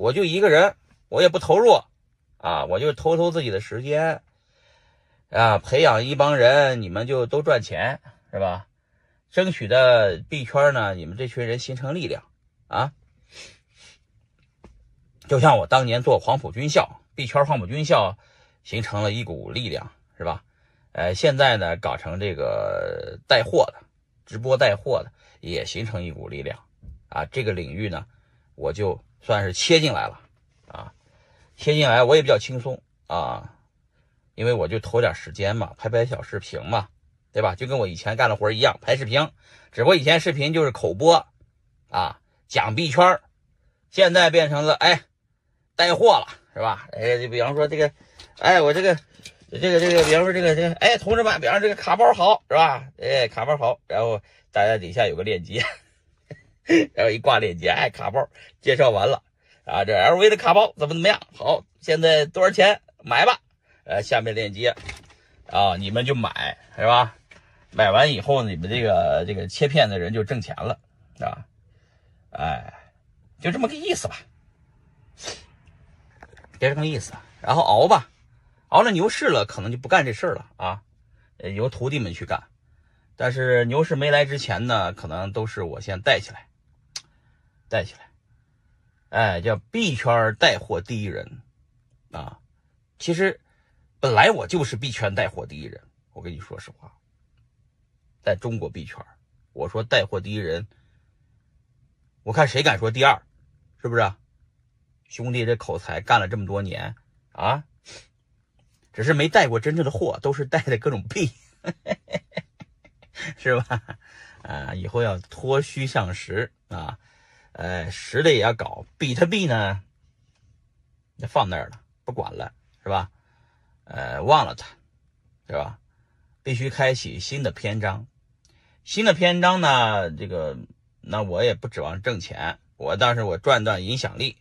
我就一个人，我也不投入啊，我就偷偷自己的时间啊，培养一帮人，你们就都赚钱，是吧？争取的币圈呢，你们这群人形成力量啊，就像我当年做黄埔军校，币圈黄埔军校形成了一股力量，是吧？呃，现在呢，搞成这个带货的，直播带货的，也形成一股力量啊。这个领域呢，我就算是切进来了啊，切进来我也比较轻松啊，因为我就投点时间嘛，拍拍小视频嘛。对吧？就跟我以前干的活一样，拍视频，只不过以前视频就是口播，啊，讲币圈现在变成了哎，带货了，是吧？哎，就比方说这个，哎，我这个，这个，这个，比方说这个，这个，哎，同志们，比方这个卡包好，是吧？哎，卡包好，然后大家底下有个链接，然后一挂链接，哎，卡包介绍完了，啊，这 LV 的卡包怎么怎么样？好，现在多少钱？买吧，呃，下面链接，啊，你们就买，是吧？买完以后，你们这个这个切片的人就挣钱了，啊，哎，就这么个意思吧，别这么意思。然后熬吧，熬了牛市了，可能就不干这事儿了啊，由徒弟们去干。但是牛市没来之前呢，可能都是我先带起来，带起来，哎，叫币圈带货第一人啊。其实本来我就是币圈带货第一人，我跟你说实话。在中国币圈，我说带货第一人，我看谁敢说第二，是不是？兄弟这口才干了这么多年啊，只是没带过真正的货，都是带的各种币，是吧？啊，以后要脱虚向实啊，呃，实的也要搞。比特币呢，那放那儿了，不管了，是吧？呃，忘了它，是吧？必须开启新的篇章。新的篇章呢？这个，那我也不指望挣钱，我但是我赚赚影响力